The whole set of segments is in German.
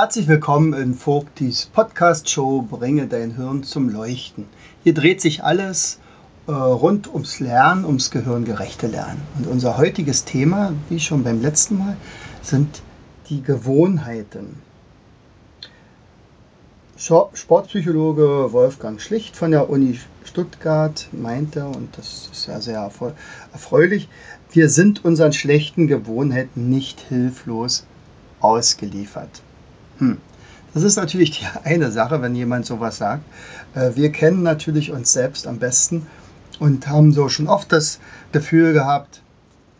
Herzlich willkommen in Vogtis Podcast Show Bringe dein Hirn zum Leuchten. Hier dreht sich alles äh, rund ums Lernen, ums gehirngerechte Lernen. Und unser heutiges Thema, wie schon beim letzten Mal, sind die Gewohnheiten. Sportpsychologe Wolfgang Schlicht von der Uni Stuttgart meinte, und das ist ja sehr erfreulich, wir sind unseren schlechten Gewohnheiten nicht hilflos ausgeliefert. Hm. Das ist natürlich die eine Sache, wenn jemand sowas sagt. Äh, wir kennen natürlich uns selbst am besten und haben so schon oft das Gefühl gehabt,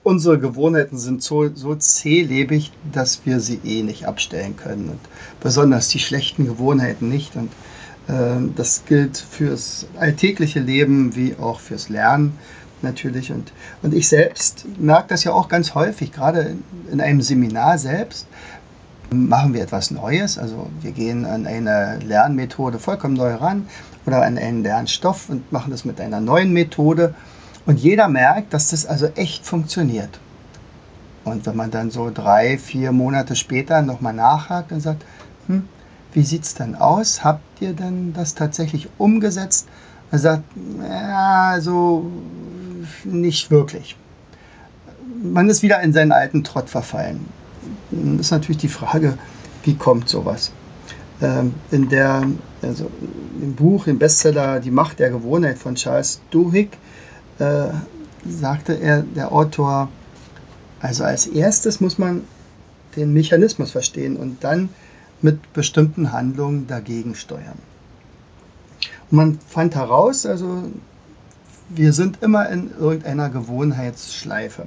unsere Gewohnheiten sind so, so zählebig, dass wir sie eh nicht abstellen können. Und besonders die schlechten Gewohnheiten nicht. Und äh, das gilt fürs alltägliche Leben wie auch fürs Lernen natürlich. Und, und ich selbst merke das ja auch ganz häufig, gerade in einem Seminar selbst, machen wir etwas Neues. Also wir gehen an eine Lernmethode vollkommen neu ran oder an einen Lernstoff und machen das mit einer neuen Methode. Und jeder merkt, dass das also echt funktioniert. Und wenn man dann so drei, vier Monate später nochmal nachhakt und sagt, hm, wie sieht es denn aus? Habt ihr denn das tatsächlich umgesetzt? Er sagt, ja, also nicht wirklich. Man ist wieder in seinen alten Trott verfallen ist natürlich die Frage, wie kommt sowas? Ähm, in der, also im Buch, im Bestseller Die Macht der Gewohnheit von Charles Duhigg, äh, sagte er, der Autor, also als erstes muss man den Mechanismus verstehen und dann mit bestimmten Handlungen dagegen steuern. Und man fand heraus, also wir sind immer in irgendeiner Gewohnheitsschleife.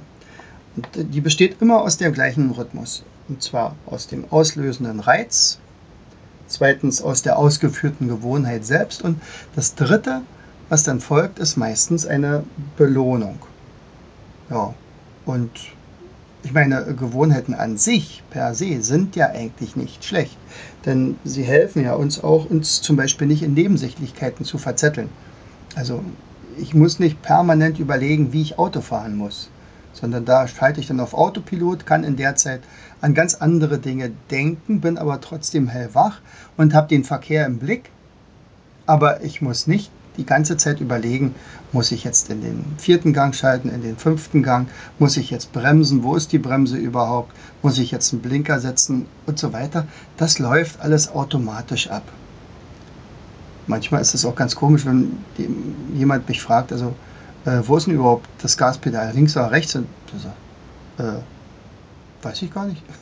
Und die besteht immer aus dem gleichen Rhythmus. Und zwar aus dem auslösenden Reiz, zweitens aus der ausgeführten Gewohnheit selbst und das dritte, was dann folgt, ist meistens eine Belohnung. Ja, und ich meine, Gewohnheiten an sich per se sind ja eigentlich nicht schlecht, denn sie helfen ja uns auch, uns zum Beispiel nicht in Nebensächlichkeiten zu verzetteln. Also ich muss nicht permanent überlegen, wie ich Auto fahren muss sondern da schalte ich dann auf Autopilot, kann in der Zeit an ganz andere Dinge denken, bin aber trotzdem hellwach und habe den Verkehr im Blick. Aber ich muss nicht die ganze Zeit überlegen, muss ich jetzt in den vierten Gang schalten, in den fünften Gang, muss ich jetzt bremsen, wo ist die Bremse überhaupt, muss ich jetzt einen Blinker setzen und so weiter. Das läuft alles automatisch ab. Manchmal ist es auch ganz komisch, wenn jemand mich fragt, also äh, wo ist denn überhaupt das Gaspedal? Links oder rechts? Und so, äh, weiß ich gar nicht.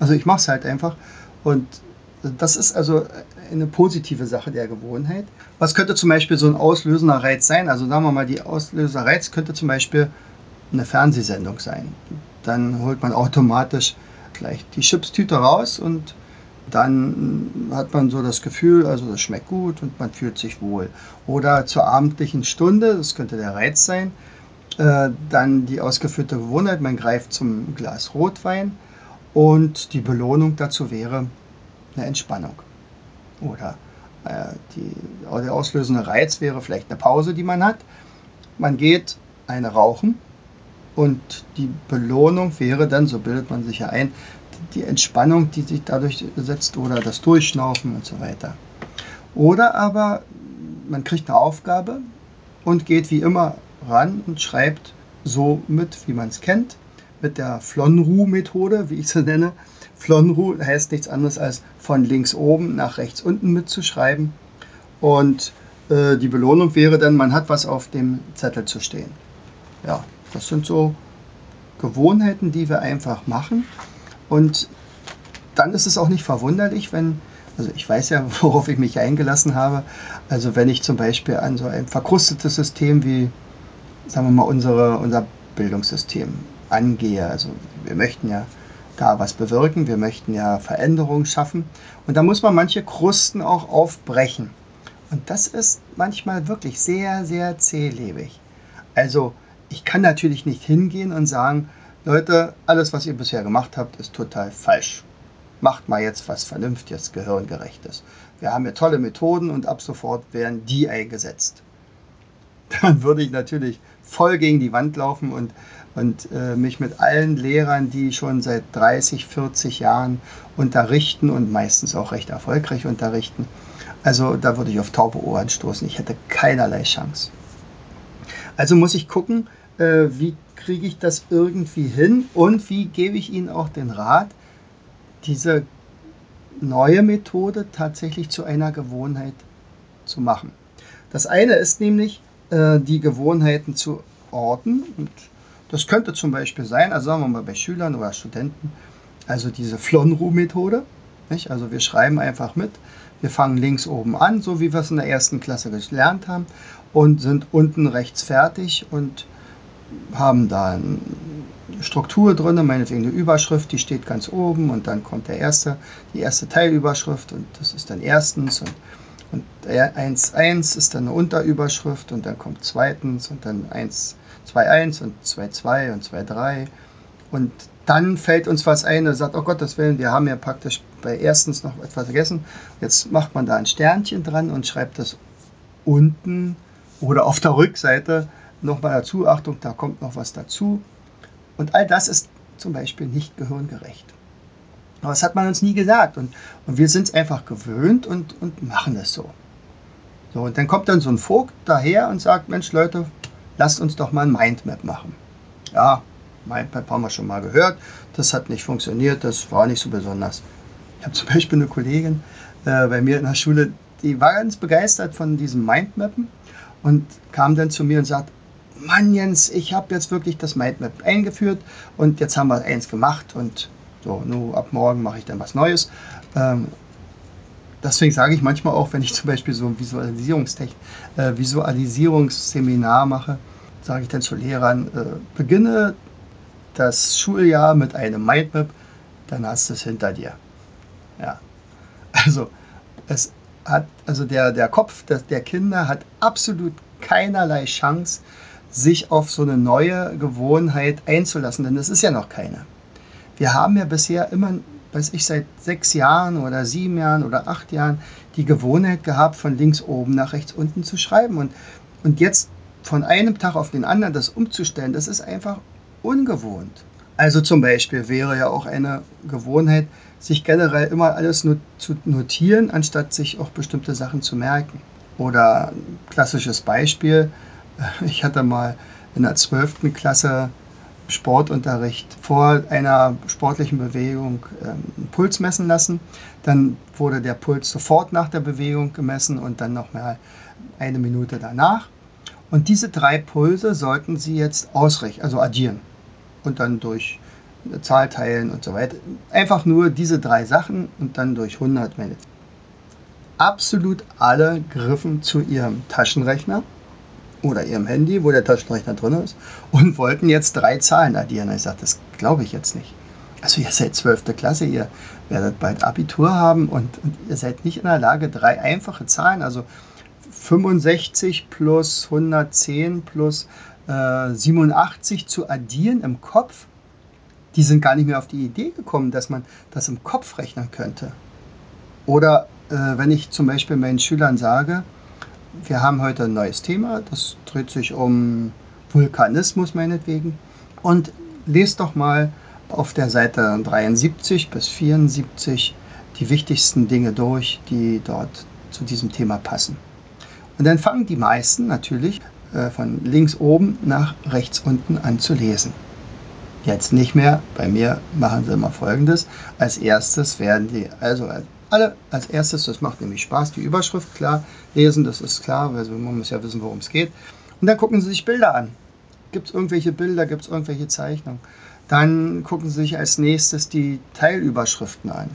Also ich mache es halt einfach. Und das ist also eine positive Sache der Gewohnheit. Was könnte zum Beispiel so ein auslösender Reiz sein? Also sagen wir mal, die auslöser Reiz könnte zum Beispiel eine Fernsehsendung sein. Dann holt man automatisch gleich die Chipstüte raus und dann hat man so das Gefühl, also das schmeckt gut und man fühlt sich wohl. Oder zur abendlichen Stunde, das könnte der Reiz sein, äh, dann die ausgeführte Gewohnheit, man greift zum Glas Rotwein und die Belohnung dazu wäre eine Entspannung. Oder äh, die, der auslösende Reiz wäre vielleicht eine Pause, die man hat. Man geht eine rauchen und die Belohnung wäre dann, so bildet man sich ja ein, die Entspannung, die sich dadurch setzt oder das Durchschnaufen und so weiter. Oder aber man kriegt eine Aufgabe und geht wie immer ran und schreibt so mit, wie man es kennt, mit der Flonru-Methode, wie ich sie nenne. Flonru heißt nichts anderes als von links oben nach rechts unten mitzuschreiben. Und äh, die Belohnung wäre dann, man hat was auf dem Zettel zu stehen. Ja, das sind so Gewohnheiten, die wir einfach machen und dann ist es auch nicht verwunderlich, wenn, also ich weiß ja, worauf ich mich eingelassen habe, also wenn ich zum Beispiel an so ein verkrustetes System wie, sagen wir mal, unsere, unser Bildungssystem angehe, also wir möchten ja da was bewirken. Wir möchten ja Veränderungen schaffen. Und da muss man manche Krusten auch aufbrechen. Und das ist manchmal wirklich sehr, sehr zählebig. Also ich kann natürlich nicht hingehen und sagen, Leute, alles, was ihr bisher gemacht habt, ist total falsch. Macht mal jetzt was Vernünftiges, Gehirngerechtes. Wir haben hier tolle Methoden und ab sofort werden die eingesetzt. Dann würde ich natürlich voll gegen die Wand laufen und, und äh, mich mit allen Lehrern, die schon seit 30, 40 Jahren unterrichten und meistens auch recht erfolgreich unterrichten, also da würde ich auf taube Ohren stoßen. Ich hätte keinerlei Chance. Also muss ich gucken, äh, wie kriege ich das irgendwie hin und wie gebe ich Ihnen auch den Rat, diese neue Methode tatsächlich zu einer Gewohnheit zu machen. Das eine ist nämlich, äh, die Gewohnheiten zu orten. Und das könnte zum Beispiel sein, also sagen wir mal bei Schülern oder Studenten, also diese Flonru-Methode. Also wir schreiben einfach mit, wir fangen links oben an, so wie wir es in der ersten Klasse gelernt haben, und sind unten rechts fertig und haben da eine Struktur drin, meinetwegen eine Überschrift, die steht ganz oben und dann kommt der erste, die erste Teilüberschrift und das ist dann erstens und, und 1.1 ist dann eine Unterüberschrift und dann kommt zweitens und dann 1.2.1 und 2.2 und 2.3 und dann fällt uns was ein und sagt, oh Gottes Willen, wir haben ja praktisch bei erstens noch etwas vergessen. Jetzt macht man da ein Sternchen dran und schreibt das unten oder auf der Rückseite nochmal dazu. Achtung, da kommt noch was dazu. Und all das ist zum Beispiel nicht gehirngerecht. Aber das hat man uns nie gesagt. Und, und wir sind es einfach gewöhnt und, und machen es so. So, und dann kommt dann so ein Vogt daher und sagt, Mensch Leute, lasst uns doch mal ein Mindmap machen. Ja, Mindmap haben wir schon mal gehört. Das hat nicht funktioniert, das war nicht so besonders. Ich habe zum Beispiel eine Kollegin äh, bei mir in der Schule, die war ganz begeistert von diesem Mindmappen und kam dann zu mir und sagt, Mann Jens, ich habe jetzt wirklich das Mindmap eingeführt und jetzt haben wir eins gemacht und so, nur ab morgen mache ich dann was Neues. Ähm, deswegen sage ich manchmal auch, wenn ich zum Beispiel so ein Visualisierungstechnik, äh, Visualisierungsseminar mache, sage ich dann zu Lehrern, äh, beginne das Schuljahr mit einem Mindmap, dann hast du es hinter dir. Ja. Also, es hat, also der, der Kopf der, der Kinder hat absolut keinerlei Chance, sich auf so eine neue Gewohnheit einzulassen, denn es ist ja noch keine. Wir haben ja bisher immer, weiß ich, seit sechs Jahren oder sieben Jahren oder acht Jahren die Gewohnheit gehabt, von links oben nach rechts unten zu schreiben. Und, und jetzt von einem Tag auf den anderen das umzustellen, das ist einfach ungewohnt. Also zum Beispiel wäre ja auch eine Gewohnheit, sich generell immer alles nur zu notieren, anstatt sich auch bestimmte Sachen zu merken. Oder ein klassisches Beispiel, ich hatte mal in der 12. Klasse Sportunterricht vor einer sportlichen Bewegung ähm, einen Puls messen lassen. Dann wurde der Puls sofort nach der Bewegung gemessen und dann nochmal eine Minute danach. Und diese drei Pulse sollten Sie jetzt ausrechnen, also addieren und dann durch eine Zahl teilen und so weiter. Einfach nur diese drei Sachen und dann durch 100 Minuten. Absolut alle griffen zu ihrem Taschenrechner oder ihrem Handy, wo der Taschenrechner drin ist, und wollten jetzt drei Zahlen addieren. Ich sagte, das glaube ich jetzt nicht. Also ihr seid 12. Klasse, ihr werdet bald Abitur haben und, und, ihr seid nicht in der Lage, drei einfache Zahlen, also 65 plus 110 plus 87 äh, zu addieren im Kopf, die sind gar nicht mehr auf die Idee gekommen, dass man das im Kopf rechnen könnte. Oder äh, wenn ich zum Beispiel meinen Schülern sage, wir haben heute ein neues Thema, das dreht sich um Vulkanismus meinetwegen. Und lest doch mal auf der Seite 73 bis 74 die wichtigsten Dinge durch, die dort zu diesem Thema passen. Und dann fangen die meisten natürlich äh, von links oben nach rechts unten an zu lesen. Jetzt nicht mehr. Bei mir machen sie immer folgendes. Als erstes werden die, also alle als erstes, das macht nämlich Spaß, die Überschrift klar lesen, das ist klar, weil man muss ja wissen, worum es geht. Und dann gucken sie sich Bilder an. Gibt es irgendwelche Bilder, gibt es irgendwelche Zeichnungen? Dann gucken sie sich als nächstes die Teilüberschriften an.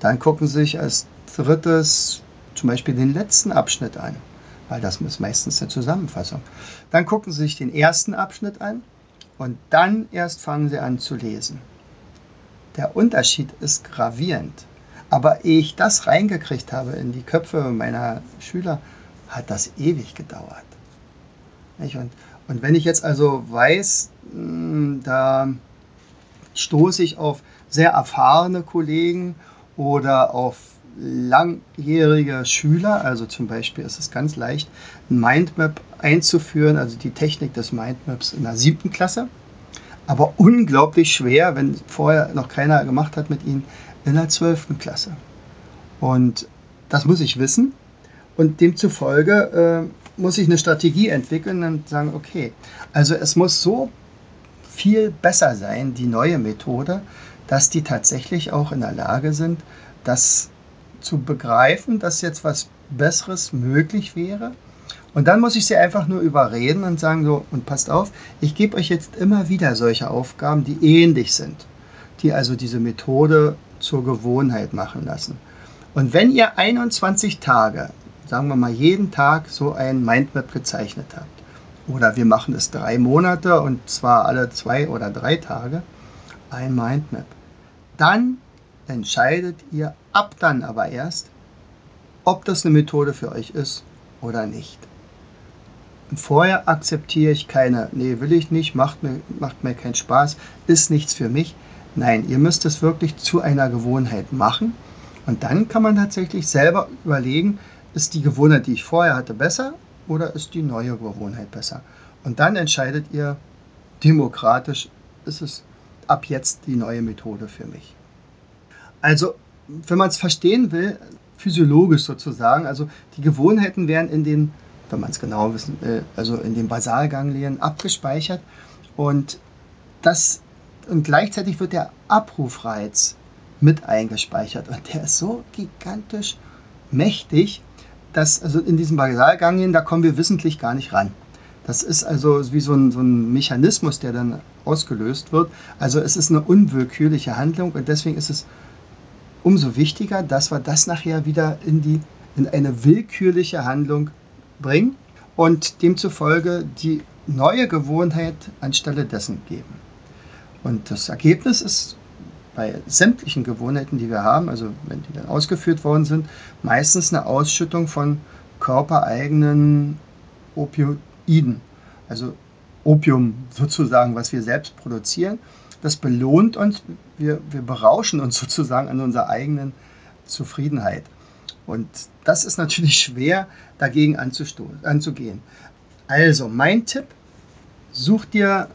Dann gucken sie sich als drittes zum Beispiel den letzten Abschnitt an weil das ist meistens eine Zusammenfassung. Dann gucken Sie sich den ersten Abschnitt an und dann erst fangen Sie an zu lesen. der Unterschied ist gravierend. Aber ehe ich das reingekriegt habe in die Köpfe meiner Schüler, hat das ewig gedauert. Und, und wenn ich jetzt also weiß, hm, da stoße ich auf sehr erfahrene Kollegen oder auf langjährige Schüler, also zum Beispiel ist es ganz leicht, ein Mindmap einzuführen, also die Technik des Mindmaps in der siebten Klasse, aber unglaublich schwer, wenn vorher noch keiner gemacht hat mit ihnen, in der zwölften Klasse. Und das muss ich wissen und demzufolge äh, muss ich eine Strategie entwickeln und sagen, okay, also es muss so viel besser sein, die neue Methode, dass die tatsächlich auch in der Lage sind, das zu begreifen, dass jetzt was Besseres möglich wäre. Und dann muss ich sie einfach nur überreden und sagen so, und passt auf, ich gebe euch jetzt immer wieder solche Aufgaben, die ähnlich sind, die also diese Methode zur Gewohnheit machen lassen. Und wenn ihr 21 Tage, sagen wir mal jeden Tag so ein Mindmap gezeichnet habt, oder wir machen es drei Monate und zwar alle zwei oder drei Tage, ein Mindmap, dann entscheidet ihr ab dann aber erst, ob das eine Methode für euch ist oder nicht. Vorher akzeptiere ich keine, nee, will ich nicht, macht mir, macht mir keinen Spaß, ist nichts für mich. Nein, ihr müsst es wirklich zu einer Gewohnheit machen. Und dann kann man tatsächlich selber überlegen, ist die Gewohnheit, die ich vorher hatte, besser oder ist die neue Gewohnheit besser? Und dann entscheidet ihr demokratisch, ist es ab jetzt die neue Methode für mich. Also, wenn man es verstehen will, physiologisch sozusagen, also die Gewohnheiten werden in den, wenn man es genau wissen will, also in den Basalganglien abgespeichert und das und gleichzeitig wird der Abrufreiz mit eingespeichert und der ist so gigantisch mächtig, dass also in diesen Basalganglien, da kommen wir wissentlich gar nicht ran. Das ist also wie so ein, so ein Mechanismus, der dann ausgelöst wird. Also es ist eine unwillkürliche Handlung und deswegen ist es umso wichtiger, dass wir das nachher wieder in, die, in eine willkürliche Handlung bringen und demzufolge die neue Gewohnheit anstelle dessen geben. Und das Ergebnis ist bei sämtlichen Gewohnheiten, die wir haben, also wenn die dann ausgeführt worden sind, meistens eine Ausschüttung von körpereigenen Opioiden, also Opium sozusagen, was wir selbst produzieren das belohnt uns, wir, wir berauschen uns sozusagen an unserer eigenen Zufriedenheit. Und das ist natürlich schwer dagegen anzugehen. Also mein Tipp, such dir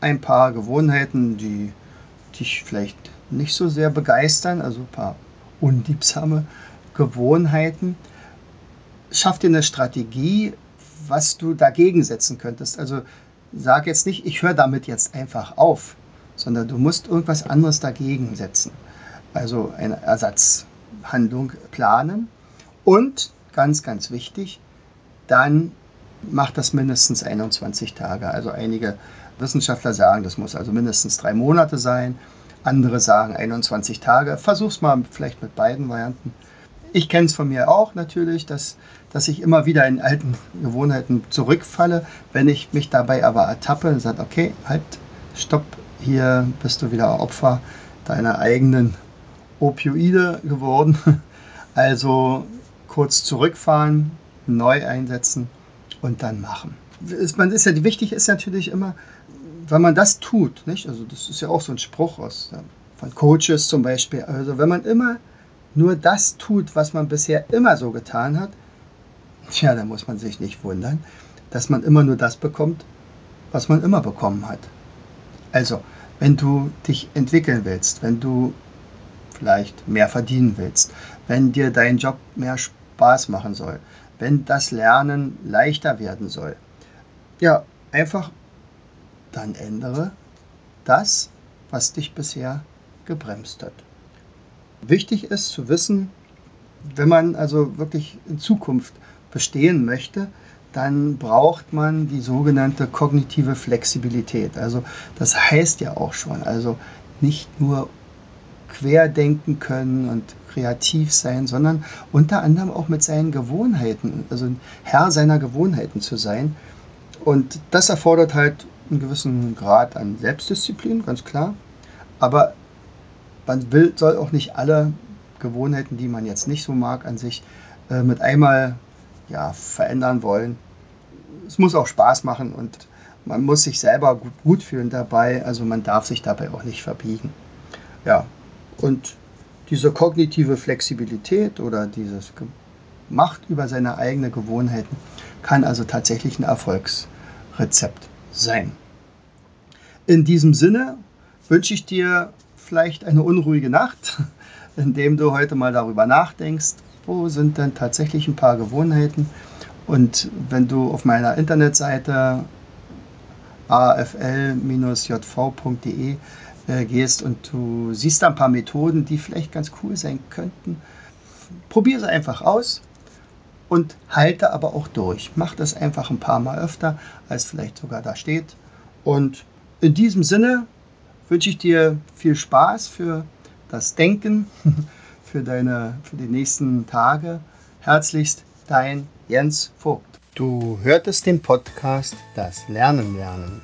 ein paar Gewohnheiten, die dich vielleicht nicht so sehr begeistern, also ein paar unliebsame Gewohnheiten. Schaff dir eine Strategie, was du dagegen setzen könntest. Also sag jetzt nicht, ich höre damit jetzt einfach auf, sondern du musst irgendwas anderes dagegen setzen. Also eine Ersatzhandlung planen und ganz, ganz wichtig, dann macht das mindestens 21 Tage. Also einige Wissenschaftler sagen, das muss also mindestens drei Monate sein. Andere sagen 21 Tage. Versuch's mal vielleicht mit beiden Varianten. Ich kenne es von mir auch natürlich, dass, dass ich immer wieder in alten Gewohnheiten zurückfalle. Wenn ich mich dabei aber ertappe und sage, okay, halt, stopp, hier bist du wieder Opfer deiner eigenen Opioide geworden. Also kurz zurückfahren, neu einsetzen und dann machen. Man ist ja, wichtig ist natürlich immer, wenn man das tut, nicht? Also das ist ja auch so ein Spruch aus, von Coaches zum Beispiel. Also wenn man immer nur das tut, was man bisher immer so getan hat, tja, dann muss man sich nicht wundern, dass man immer nur das bekommt, was man immer bekommen hat. Also, wenn du dich entwickeln willst, wenn du vielleicht mehr verdienen willst, wenn dir dein Job mehr Spaß machen soll, wenn das Lernen leichter werden soll, ja, einfach dann ändere das, was dich bisher gebremst hat. Wichtig ist zu wissen, wenn man also wirklich in Zukunft bestehen möchte, dann braucht man die sogenannte kognitive Flexibilität. Also das heißt ja auch schon, also nicht nur querdenken können und kreativ sein, sondern unter anderem auch mit seinen Gewohnheiten, also Herr seiner Gewohnheiten zu sein. Und das erfordert halt einen gewissen Grad an Selbstdisziplin, ganz klar. Aber man will, soll auch nicht alle Gewohnheiten, die man jetzt nicht so mag, an sich äh, mit einmal ja, verändern wollen. Es muss auch Spaß machen und man muss sich selber gut, gut fühlen dabei. Also man darf sich dabei auch nicht verbiegen. Ja, und diese kognitive Flexibilität oder dieses Macht über seine eigenen Gewohnheiten kann also tatsächlich ein Erfolgsrezept sein. In diesem Sinne wünsche ich dir vielleicht eine unruhige Nacht, indem du heute mal darüber nachdenkst, wo sind denn tatsächlich ein paar Gewohnheiten. Und wenn du auf meiner Internetseite afl-jv.de äh, gehst und du siehst da ein paar Methoden, die vielleicht ganz cool sein könnten, probiere sie einfach aus und halte aber auch durch. Mach das einfach ein paar Mal öfter, als vielleicht sogar da steht. Und in diesem Sinne wünsche ich dir viel Spaß für das Denken, für, deine, für die nächsten Tage. Herzlichst dein Jens Vogt. Du hörtest den Podcast Das Lernen lernen.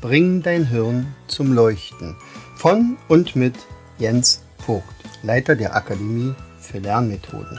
Bring dein Hirn zum Leuchten. Von und mit Jens Vogt, Leiter der Akademie für Lernmethoden.